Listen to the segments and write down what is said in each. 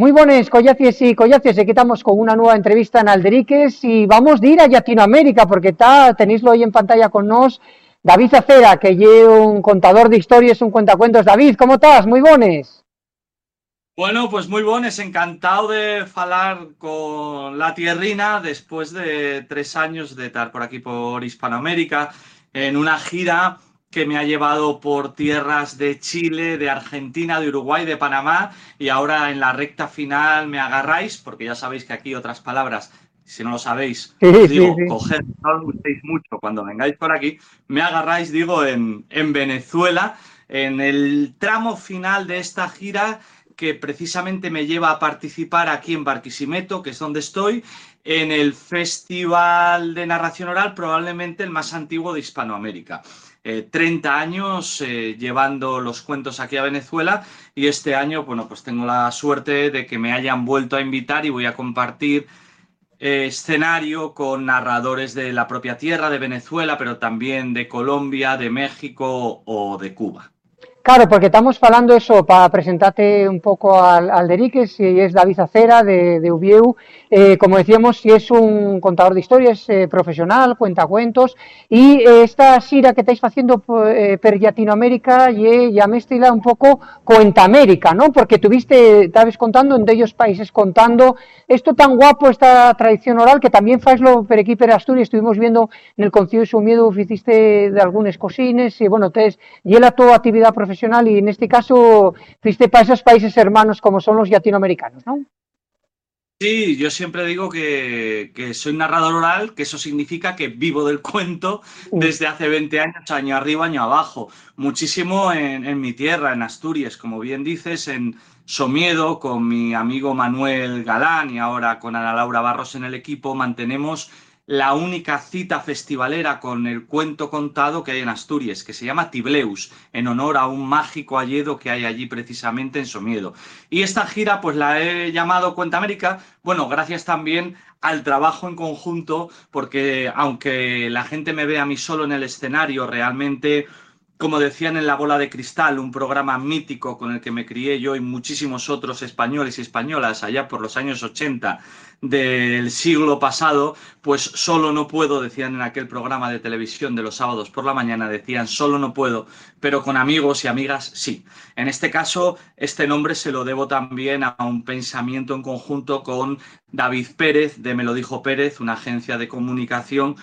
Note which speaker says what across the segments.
Speaker 1: Muy buenas, collacies y collacies. Aquí estamos con una nueva entrevista en Alderiques y vamos a ir a Latinoamérica porque está, tenéislo ahí en pantalla con nos, David Acera, que es un contador de historias, un cuentacuentos. David, ¿cómo estás? Muy buenas.
Speaker 2: Bueno, pues muy buenas, encantado de falar con la tierrina después de tres años de estar por aquí por Hispanoamérica en una gira que me ha llevado por tierras de Chile, de Argentina, de Uruguay, de Panamá y ahora en la recta final me agarráis, porque ya sabéis que aquí otras palabras, si no lo sabéis, os digo, coged, no lo gustéis mucho cuando vengáis por aquí, me agarráis, digo, en, en Venezuela, en el tramo final de esta gira que precisamente me lleva a participar aquí en Barquisimeto, que es donde estoy, en el Festival de Narración Oral, probablemente el más antiguo de Hispanoamérica. 30 eh, años eh, llevando los cuentos aquí a Venezuela y este año, bueno, pues tengo la suerte de que me hayan vuelto a invitar y voy a compartir eh, escenario con narradores de la propia tierra de Venezuela, pero también de Colombia, de México o de Cuba.
Speaker 1: Claro, porque estamos hablando eso para presentarte un poco al, al Deriques, si es David Acera de, de Ubieu, eh, como decíamos, si es un contador de historias eh, profesional, cuenta cuentos, y eh, esta sira que estáis haciendo per Latinoamérica ya mezcla un poco cuenta América, ¿no? Porque tuviste, estabas contando en de ellos países contando esto tan guapo, esta tradición oral, que también lo per aquí per Asturias, estuvimos viendo en el Concilio de su Miedo, hiciste de algunas cosines, y bueno, entonces, y la tu actividad profesional profesional y en este caso fuiste para esos países hermanos como son los latinoamericanos, ¿no?
Speaker 2: Sí, yo siempre digo que, que, soy narrador oral, que eso significa que vivo del cuento desde hace 20 años, año arriba, año abajo. Muchísimo en, en mi tierra, en Asturias, como bien dices, en Somiedo, con mi amigo Manuel Galán y ahora con Ana Laura Barros en el equipo, mantenemos la única cita festivalera con el cuento contado que hay en Asturias, que se llama Tibleus, en honor a un mágico alledo que hay allí precisamente en Somiedo. Y esta gira pues la he llamado Cuenta América, bueno, gracias también al trabajo en conjunto, porque aunque la gente me vea a mí solo en el escenario, realmente como decían en La Bola de Cristal, un programa mítico con el que me crié yo y muchísimos otros españoles y españolas allá por los años 80 del siglo pasado, pues solo no puedo, decían en aquel programa de televisión de los sábados por la mañana, decían solo no puedo, pero con amigos y amigas sí. En este caso, este nombre se lo debo también a un pensamiento en conjunto con David Pérez, de Me lo dijo Pérez, una agencia de comunicación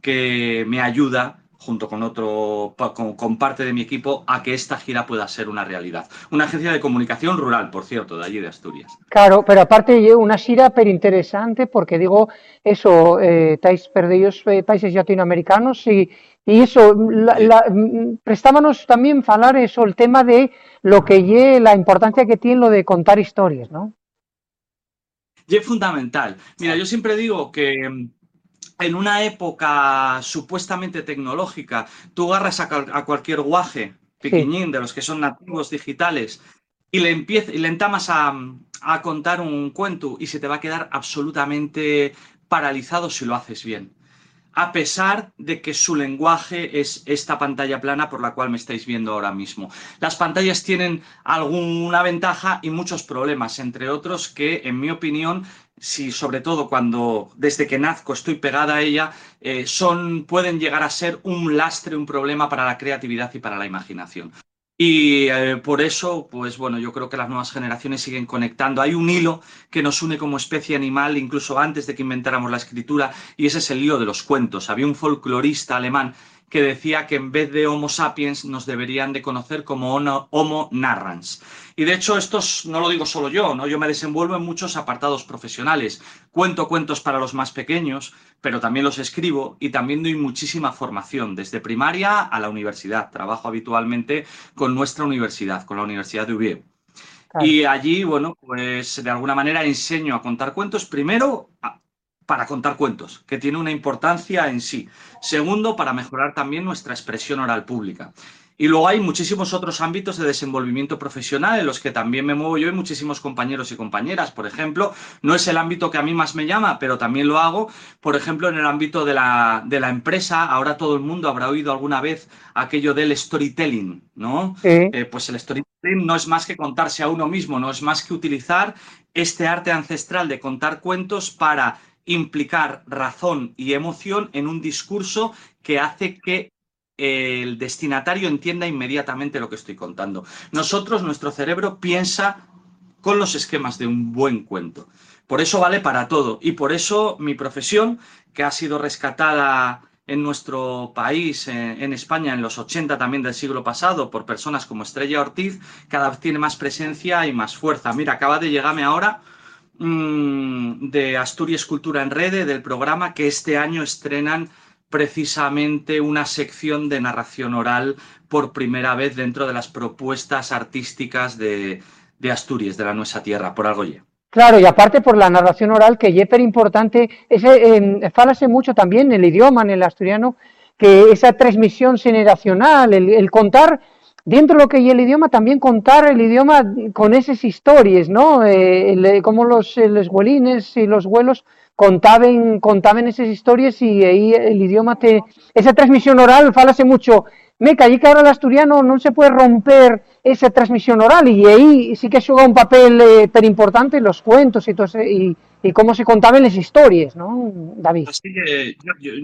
Speaker 2: que me ayuda junto con otro, con, parte de mi equipo, a que esta gira pueda ser una realidad. Una agencia de comunicación rural, por cierto, de allí de Asturias.
Speaker 1: Claro, pero aparte una gira pero interesante porque digo, eso, eh, estáis perdidos eh, países latinoamericanos y, y eso, la, prestábamos también hablar eso, el tema de lo que lle, la importancia que tiene lo de contar historias, ¿no?
Speaker 2: Y es fundamental. Mira, yo siempre digo que en una época supuestamente tecnológica, tú agarras a, cualquier guaje pequeñín de los que son nativos digitales y le, empiezas, y le entamas a, a contar un cuento y se te va a quedar absolutamente paralizado si lo haces bien a pesar de que su lenguaje es esta pantalla plana por la cual me estáis viendo ahora mismo. Las pantallas tienen alguna ventaja y muchos problemas, entre otros que, en mi opinión, si sobre todo cuando desde que nazco estoy pegada a ella, eh, son, pueden llegar a ser un lastre, un problema para la creatividad y para la imaginación. Y eh, por eso, pues bueno, yo creo que las nuevas generaciones siguen conectando. Hay un hilo que nos une como especie animal, incluso antes de que inventáramos la escritura, y ese es el hilo de los cuentos. Había un folclorista alemán que decía que en vez de Homo sapiens nos deberían de conocer como Homo narrans. Y de hecho, esto no lo digo solo yo, ¿no? Yo me desenvuelvo en muchos apartados profesionales. Cuento cuentos para los más pequeños, pero también los escribo y también doy muchísima formación, desde primaria a la universidad. Trabajo habitualmente con nuestra universidad, con la Universidad de Ubieu. Y allí, bueno, pues de alguna manera enseño a contar cuentos, primero para contar cuentos, que tiene una importancia en sí. Segundo, para mejorar también nuestra expresión oral pública. Y luego hay muchísimos otros ámbitos de desenvolvimiento profesional en los que también me muevo yo y muchísimos compañeros y compañeras. Por ejemplo, no es el ámbito que a mí más me llama, pero también lo hago, por ejemplo, en el ámbito de la, de la empresa. Ahora todo el mundo habrá oído alguna vez aquello del storytelling, ¿no? Eh, pues el storytelling no es más que contarse a uno mismo, no es más que utilizar este arte ancestral de contar cuentos para implicar razón y emoción en un discurso que hace que el destinatario entienda inmediatamente lo que estoy contando. Nosotros, nuestro cerebro piensa con los esquemas de un buen cuento. Por eso vale para todo. Y por eso mi profesión, que ha sido rescatada en nuestro país, en, España, en los 80 también del siglo pasado, por personas como Estrella Ortiz, cada vez tiene más presencia y más fuerza. Mira, acaba de llegarme ahora mm, de Asturias Cultura en Rede, del programa que este año estrenan precisamente una sección de narración oral por primera vez dentro de las propuestas artísticas de, Asturias, de la Nuestra Tierra, por algo ya.
Speaker 1: Claro, y aparte por la narración oral, que es importante, ese, fálase mucho también el idioma, en el asturiano, que esa transmisión generacional, el, contar dentro de lo que es el idioma, también contar el idioma con esas historias, ¿no? Eh, como los, los huelines y los vuelos contaban, contaban esas historias y ahí el idioma te... Esa transmisión oral, falase mucho, me caí que ahora el asturiano no se puede romper esa transmisión oral y ahí sí que juega un papel eh, importante los cuentos y, todo y, y, cómo se contaban las historias, ¿no, David?
Speaker 2: Así que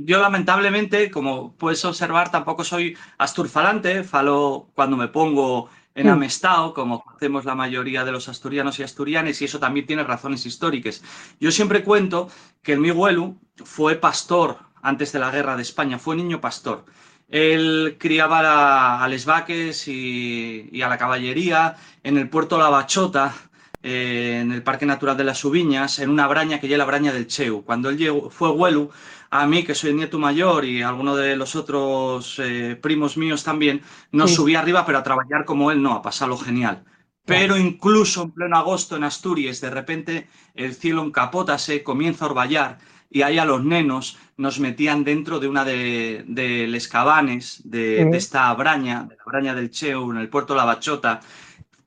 Speaker 2: yo, lamentablemente, como puedes observar, tampoco soy asturfalante, falo cuando me pongo en mm. Amestao, como hacemos la mayoría de los asturianos y asturianes, y eso también tiene razones históricas. Yo siempre cuento que el mi abuelo fue pastor antes de la guerra de España, fue niño pastor. Él criaba a, les vaques y, a la caballería en el puerto La Bachota, eh, en el Parque Natural de las Ubiñas, en una braña que ya la braña del Cheu. Cuando él llegó, fue abuelo, a mí, que soy el nieto mayor, y alguno de los otros eh, primos míos también, no subí arriba, pero a trabajar como él no, a pasarlo genial. Pero incluso en pleno agosto en Asturias, de repente el cielo encapótase, comienza a orvallar y ahí a los nenos nos metían dentro de una de, de les cabanes de, de, esta braña, de la braña del Cheu, en el puerto La Bachota,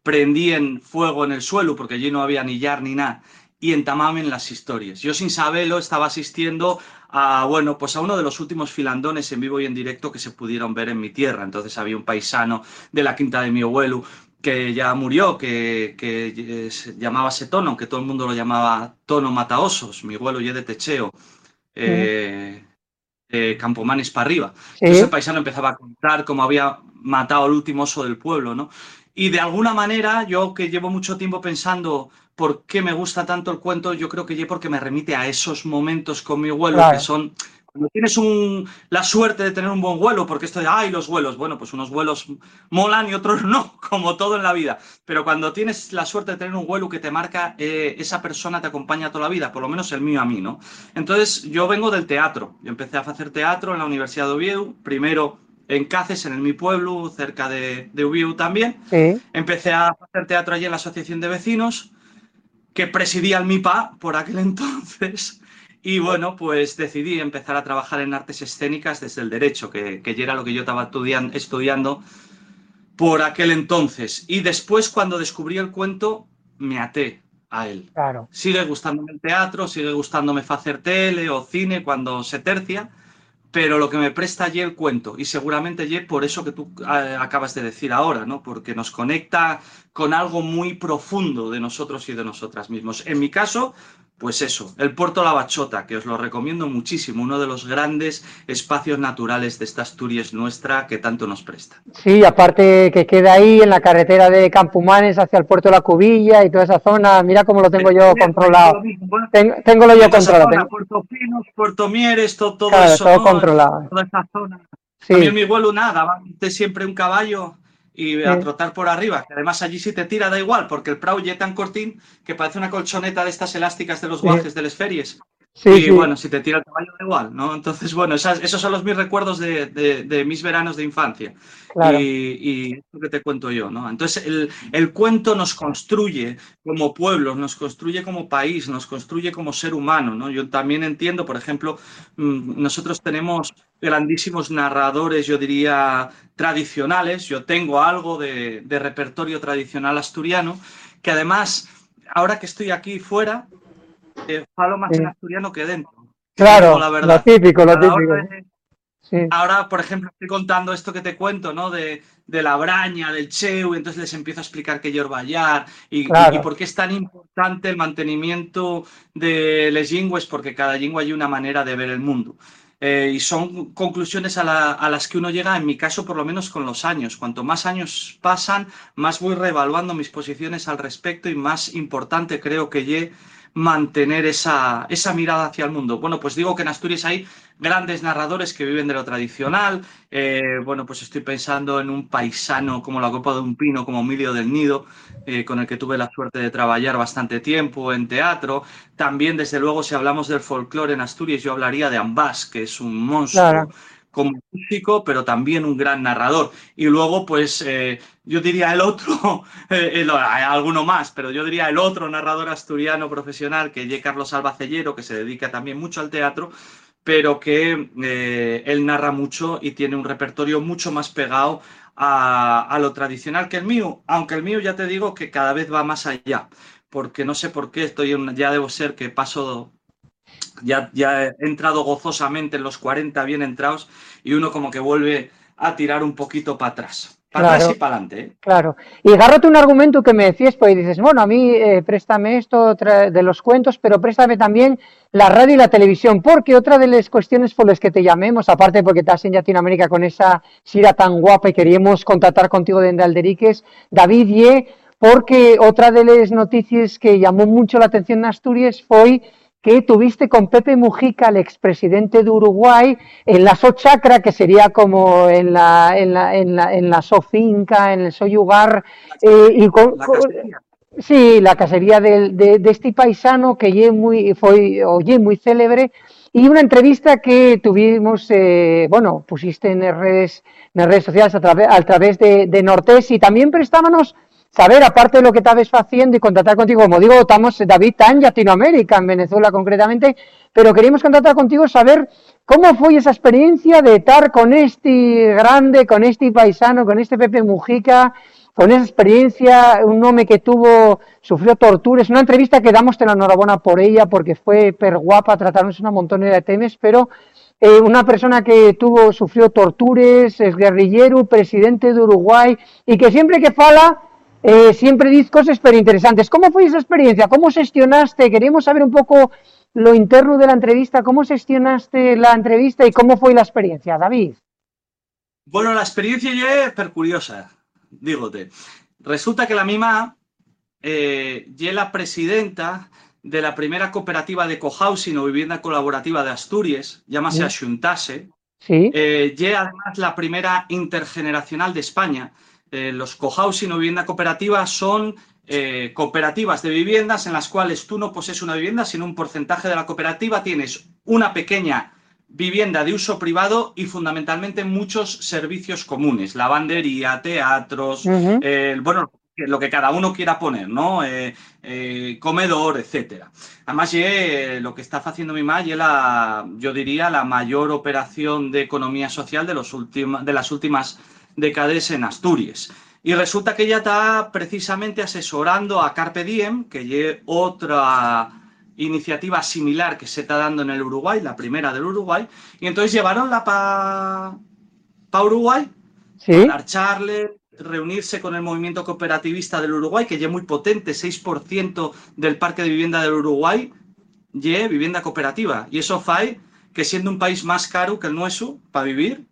Speaker 2: prendían fuego en el suelo porque allí no había ni yar ni nada y entamamen las historias. Yo sin saberlo estaba asistiendo a, bueno, pues a uno de los últimos filandones en vivo y en directo que se pudieron ver en mi tierra. Entonces había un paisano de la quinta de mi abuelo que ya murió, que, que se llamaba Tono, que todo el mundo lo llamaba Tono Mataosos, mi abuelo ya de Techeo, eh, eh, Campomanes para arriba. Entonces el paisano empezaba a contar cómo había matado al último oso del pueblo, ¿no? Y de alguna manera, yo que llevo mucho tiempo pensando por qué me gusta tanto el cuento, yo creo que ya porque me remite a esos momentos con mi abuelo, que son cuando tienes un, la suerte de tener un buen vuelo, porque esto de, ay, los vuelos, bueno, pues unos vuelos molan y otros no, como todo en la vida. Pero cuando tienes la suerte de tener un vuelo que te marca, eh, esa persona te acompaña toda la vida, por lo menos el mío a mí, ¿no? Entonces, yo vengo del teatro. Yo empecé a hacer teatro en la Universidad de Oviedo, primero en Cáceres, en mi pueblo, cerca de, de también. Empecé a hacer teatro allí en la Asociación de Vecinos, que presidía el MIPA por aquel entonces. Y bueno, pues decidí empezar a trabajar en artes escénicas desde el derecho, que, que ya era lo que yo estaba estudiando por aquel entonces. Y después, cuando descubrí el cuento, me até a él.
Speaker 1: Claro.
Speaker 2: Sigue gustándome el teatro, sigue gustándome hacer tele o cine cuando se tercia, pero lo que me presta allí el cuento, y seguramente allí por eso que tú eh, acabas de decir ahora, ¿no? Porque nos conecta con algo muy profundo de nosotros y de nosotras mismos. En mi caso, pues eso, el Puerto La Bachota, que os lo recomiendo muchísimo, uno de los grandes espacios naturales de esta Asturias nuestra que tanto nos presta.
Speaker 1: Sí, aparte que queda ahí en la carretera de Campumanes hacia el Puerto de la Cubilla y toda esa zona, mira cómo lo tengo yo controlado. Tengo, lo yo controlado.
Speaker 2: Puerto Pinos, Puerto Mieres, todo, todo
Speaker 1: eso. Todo controlado.
Speaker 2: Toda esa zona. Sí. También mi vuelo nada, va siempre un caballo y a trotar por arriba. Que además allí si te tira da igual, porque el prau ya tan cortín que parece una colchoneta de estas elásticas de los guajes de las y bueno, si te tira el caballo da igual, ¿no? Entonces, bueno, esos son los mis recuerdos de, mis veranos de infancia. Y, y, lo que te cuento yo, ¿no? Entonces, el, cuento nos construye como pueblo, nos construye como país, nos construye como ser humano, ¿no? Yo también entiendo, por ejemplo, mm, nosotros tenemos grandísimos narradores, yo diría, tradicionales. Yo tengo algo de, de repertorio tradicional asturiano, que además, ahora que estoy aquí fuera, eh, falo más en asturiano que dentro.
Speaker 1: Claro, la verdad. lo típico, lo típico.
Speaker 2: Ahora, por ejemplo, estoy contando esto que te cuento, ¿no? De, la braña, del cheu, y entonces les empiezo a explicar que yo vallar y, y, por qué es tan importante el mantenimiento de les lingües, porque cada lengua hay una manera de ver el mundo. Eh, y son conclusiones a, a, las que uno llega, en mi caso, por lo menos con los años. Cuanto más años pasan, más voy reevaluando mis posiciones al respecto y más importante creo que llegue mantener esa, esa mirada hacia el mundo. Bueno, pues digo que en Asturias hay grandes narradores que viven de lo tradicional. Eh, bueno, pues estoy pensando en un paisano como la Copa de un Pino, como Emilio del Nido, eh, con el que tuve la suerte de trabajar bastante tiempo en teatro. También, desde luego, si hablamos del folclore en Asturias, yo hablaría de Ambas, que es un monstruo como músico, pero también un gran narrador. Y luego, pues, eh, yo diría el otro, eh, alguno más, pero yo diría el otro narrador asturiano profesional, que es Carlos Albacellero, que se dedica también mucho al teatro, pero que eh, él narra mucho y tiene un repertorio mucho más pegado a, a, lo tradicional que el mío, aunque el mío ya te digo que cada vez va más allá, porque no sé por qué estoy, ya debo ser que paso ya, ya he entrado gozosamente en los 40 bien entrados y uno como que vuelve a tirar un poquito para atrás. Para atrás y para adelante. ¿eh?
Speaker 1: Claro. Y agárrate un argumento que me decías, pues dices, bueno, a mí eh, préstame esto de los cuentos, pero préstame también la radio y la televisión, porque otra de las cuestiones por las que te llamemos, aparte porque estás en Latinoamérica con esa sira tan guapa y queríamos contactar contigo de Alderiques, David Ye, porque otra de las noticias que llamó mucho la atención en Asturias fue que tuviste con Pepe Mujica, el expresidente de Uruguay, en la Sochacra, que sería como en la, en la, en la, en la Sofinca, en el Soyugar, eh, y con, sí, la casería de, de, este paisano que muy, fue, oye, muy célebre, y una entrevista que tuvimos, eh, bueno, pusiste en redes, en redes sociales a, través a través de, de Nortés, y también prestábamos saber, aparte de lo que estabas haciendo y contratar contigo, como digo, estamos, David, está en Latinoamérica, en Venezuela concretamente, pero queríamos contratar contigo, saber cómo fue esa experiencia de estar con este grande, con este paisano, con este Pepe Mujica, con esa experiencia, un hombre que tuvo, sufrió torturas, una entrevista que damos la enhorabuena por ella, porque fue per guapa, tratarnos una montón de temas, pero eh, una persona que tuvo, sufrió torturas, es guerrillero, presidente de Uruguay, y que siempre que fala, eh, siempre dices cosas pero interesantes. ¿Cómo fue esa experiencia? ¿Cómo gestionaste? Queríamos saber un poco lo interno de la entrevista. ¿Cómo gestionaste la entrevista y cómo fue la experiencia, David?
Speaker 2: Bueno, la experiencia ya es per curiosa, dígote. Resulta que la misma eh, ya la presidenta de la primera cooperativa de cohousing o vivienda colaborativa de Asturias, llámase Axuntase,
Speaker 1: ¿Sí?
Speaker 2: Eh, además la primera intergeneracional de España, eh, los cohousing o vivienda cooperativa son eh, cooperativas de viviendas en las cuales tú no posees una vivienda, sino un porcentaje de la cooperativa, tienes una pequeña vivienda de uso privado y fundamentalmente muchos servicios comunes, lavandería, teatros, bueno, lo que cada uno quiera poner, ¿no? Eh, comedor, etcétera. Además, lo que está haciendo mi madre, la, yo diría, la mayor operación de economía social de, los de las últimas de Cades en Asturias. Y resulta que ella está precisamente asesorando a Carpe Diem, que es otra iniciativa similar que se está dando en el Uruguay, la primera del Uruguay, y entonces llevaronla para pa Uruguay,
Speaker 1: ¿Sí?
Speaker 2: para reunirse con el movimiento cooperativista del Uruguay, que ya es muy potente, 6% del parque de vivienda del Uruguay, ya vivienda cooperativa. Y eso fae que siendo un país más caro que el nuestro para vivir,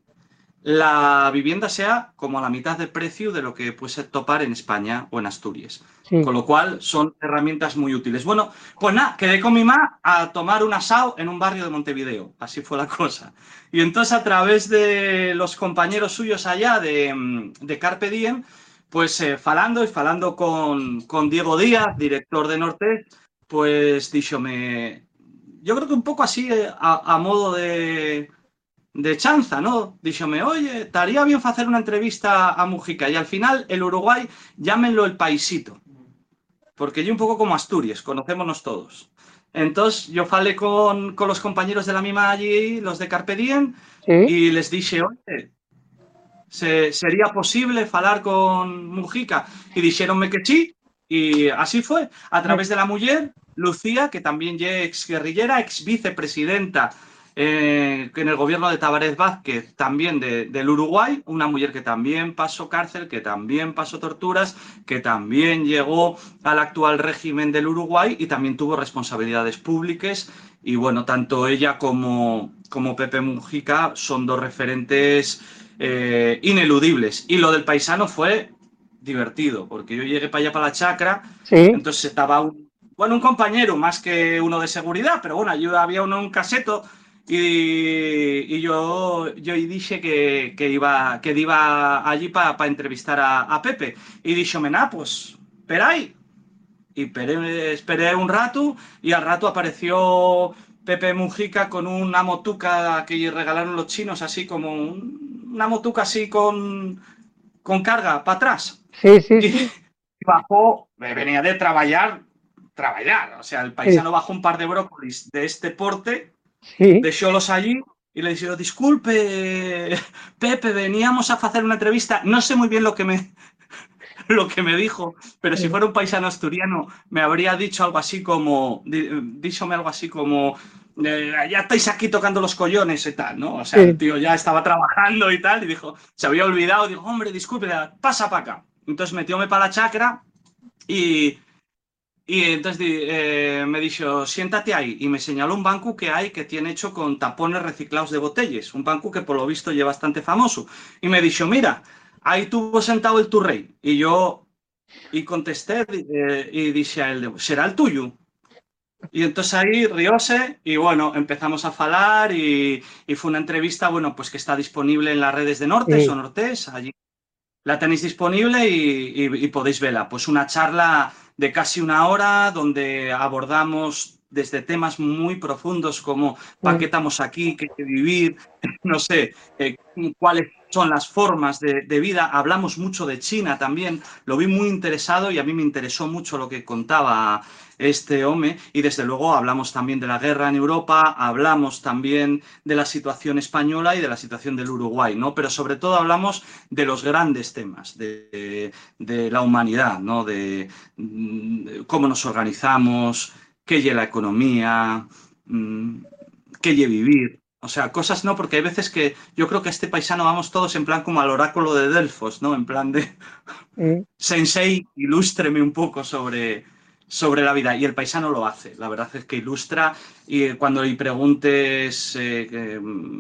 Speaker 2: la vivienda sea como a la mitad de precio de lo que puede topar en España o en Asturias. Con lo cual son herramientas muy útiles. Bueno, pues nada, quedé con mi mamá a tomar un asado en un barrio de Montevideo. Así fue la cosa. Y entonces a través de los compañeros suyos allá de, de Carpe Diem, pues eh, falando y falando con, con, Diego Díaz, director de Norte, pues díxome, yo creo que un poco así eh, a, modo de, de chanza, ¿no? Díxome, oye, estaría bien hacer una entrevista a Mujica y al final el Uruguay, llámenlo el paisito, porque yo un poco como Asturias, conocémonos todos. Entonces yo falé con, con los compañeros de la misma allí, los de Carpe Diem, y les dije, oye, se, sería posible falar con Mujica? Y dijeronme que sí, y así fue, a través de la mujer, Lucía, que también es ex guerrillera, ex vicepresidenta eh, en el gobierno de Tabarez Vázquez, también del Uruguay, una mujer que también pasó cárcel, que también pasó torturas, que también llegó al actual régimen del Uruguay y también tuvo responsabilidades públicas. Y bueno, tanto ella como, como Pepe Mujica son dos referentes eh, ineludibles. Y lo del paisano fue divertido, porque yo llegué para allá, para la chacra, entonces estaba un, bueno, un compañero más que uno de seguridad, pero bueno, yo había uno un caseto y, yo, yo dije que, que, iba, que iba allí para entrevistar a, Pepe. Y dije, mena, pues, ahí Y esperé, esperé un rato y al rato apareció Pepe Mujica con una motuca que regalaron los chinos, así como una motuca así con, con carga para atrás.
Speaker 1: Sí, sí, sí.
Speaker 2: Y bajó, venía de trabajar, trabajar. O sea, el paisano bajó un par de brócolis de este porte, sí. los allí y le dijo, disculpe, Pepe, veníamos a hacer una entrevista. No sé muy bien lo que me, lo que me dijo, pero si fuera un paisano asturiano me habría dicho algo así como, díxome algo así como, eh, ya estáis aquí tocando los collones y tal, ¿no? O sea, el tío ya estaba trabajando y tal, y dijo, se había olvidado, dijo, hombre, disculpe, pasa para acá. Entonces metióme para la chacra y, y entonces eh, me dijo, siéntate ahí. Y me señaló un banco que hay que tiene hecho con tapones reciclados de botellas. Un banco que por lo visto ya bastante famoso. Y me dijo, mira, ahí tuvo sentado el tu rey. Y yo, y contesté eh, y dije a él, ¿será el tuyo? Y entonces ahí rióse y bueno, empezamos a falar y, fue una entrevista, bueno, pues que está disponible en las redes de Nortes o Nortes, allí la tenéis disponible y, podéis verla. Pues una charla de casi una hora donde abordamos desde temas muy profundos como ¿para qué estamos aquí? ¿Qué hay que vivir? No sé, eh, cuáles son las formas de, vida. Hablamos mucho de China también. Lo vi muy interesado y a mí me interesó mucho lo que contaba este hombre. Y desde luego hablamos también de la guerra en Europa, hablamos también de la situación española y de la situación del Uruguay, ¿no? Pero sobre todo hablamos de los grandes temas, de, la humanidad, ¿no? De, de, cómo nos organizamos, qué es la economía, mm, qué es vivir. O sea, cosas no, porque hay veces que yo creo que a este paisano vamos todos en plan como al oráculo de Delfos, ¿no? En plan de mm. Sensei, ilústreme un poco sobre, sobre la vida. Y el paisano lo hace. La verdad es que ilustra y cuando le preguntes eh,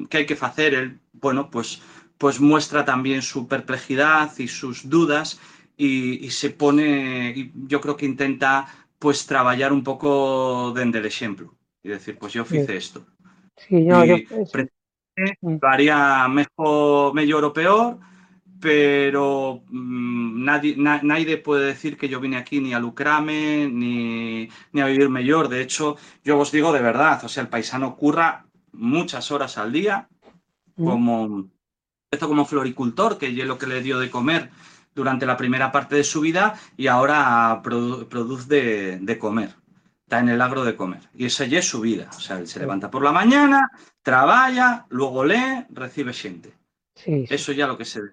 Speaker 2: qué hay que hacer, él, bueno, pues, pues muestra también su perplejidad y sus dudas y, se pone, y yo creo que intenta pues trabajar un poco desde el ejemplo y decir, pues yo hice esto.
Speaker 1: Sí, yo,
Speaker 2: mm. lo haría mejor, mejor o peor, pero mm, nadie, nadie puede decir que yo vine aquí ni a lucrarme, ni, ni, a vivir mejor. De hecho, yo os digo de verdad, o sea, el paisano curra muchas horas al día, mm. como, esto como floricultor, que es lo que le dio de comer durante la primera parte de su vida y ahora produce de comer está en el agro de comer. Y esa ya es su vida. O sea, él se levanta por la mañana, trabaja, luego lee, recibe gente. Sí, Eso ya lo que se ve.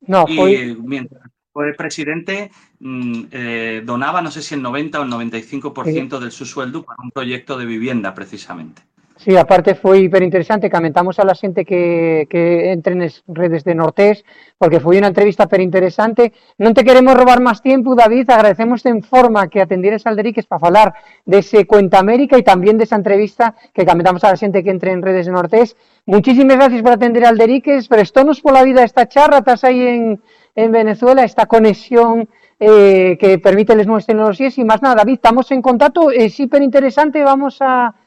Speaker 1: No,
Speaker 2: y mientras fue presidente, mm, eh, donaba, no sé si el 90 o el 95% de su sueldo para un proyecto de vivienda, precisamente.
Speaker 1: Sí, aparte foi hiperinteresante, comentamos a la xente que, que entre nas redes de Nortés, porque foi unha entrevista perinteresante. Non te queremos robar máis tempo, David, agradecemos en forma que atendieres al Deriques para falar dese Cuenta América e tamén desa entrevista que comentamos a la xente que entre en redes de Nortés. Muchísimas gracias por atender al Deriques, prestonos pola vida esta charra, estás aí en, en Venezuela, esta conexión eh, que permite les nuevas tecnologías e máis nada, David, estamos en contacto, es hiperinteresante, vamos a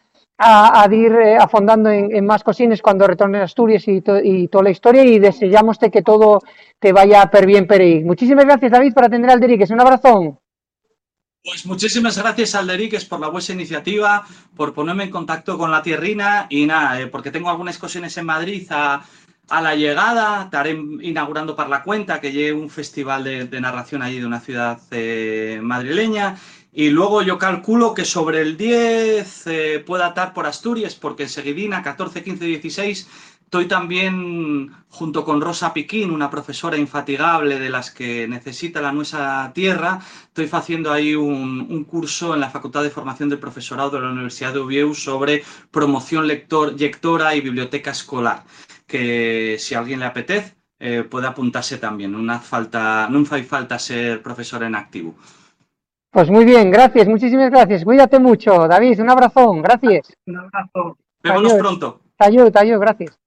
Speaker 1: a, ir eh, afondando en, más cosines cuando retorne a Asturias y, toda la historia y deseamos que todo te vaya per bien per ahí. Muchísimas gracias David por atender al Deriques. Un abrazón.
Speaker 2: Pues muchísimas gracias, Alderiques, por la vuestra iniciativa, por ponerme en contacto con la tierrina y nada, eh, porque tengo algunas cosas en Madrid a, a la llegada, estaré inaugurando para la cuenta, que llegue un festival de, narración allí de una ciudad eh, madrileña. Y luego yo calculo que sobre el 10 eh, pueda estar por Asturias, porque enseguidina, 14, 15, 16, estoy también junto con Rosa Piquín, una profesora infatigable de las que necesita la nuestra tierra. Estoy haciendo ahí un, curso en la Facultad de Formación del Profesorado de la Universidad de Oviedo sobre promoción lector, lectora y biblioteca escolar que si a alguien le apetece eh, puede apuntarse también. No falta, falta ser profesor en activo.
Speaker 1: Pues muy bien, gracias, muchísimas gracias. Cuídate mucho, David, un abrazón, gracias.
Speaker 2: Un abrazo. Vémonos pronto.
Speaker 1: Tayo, tayo, gracias.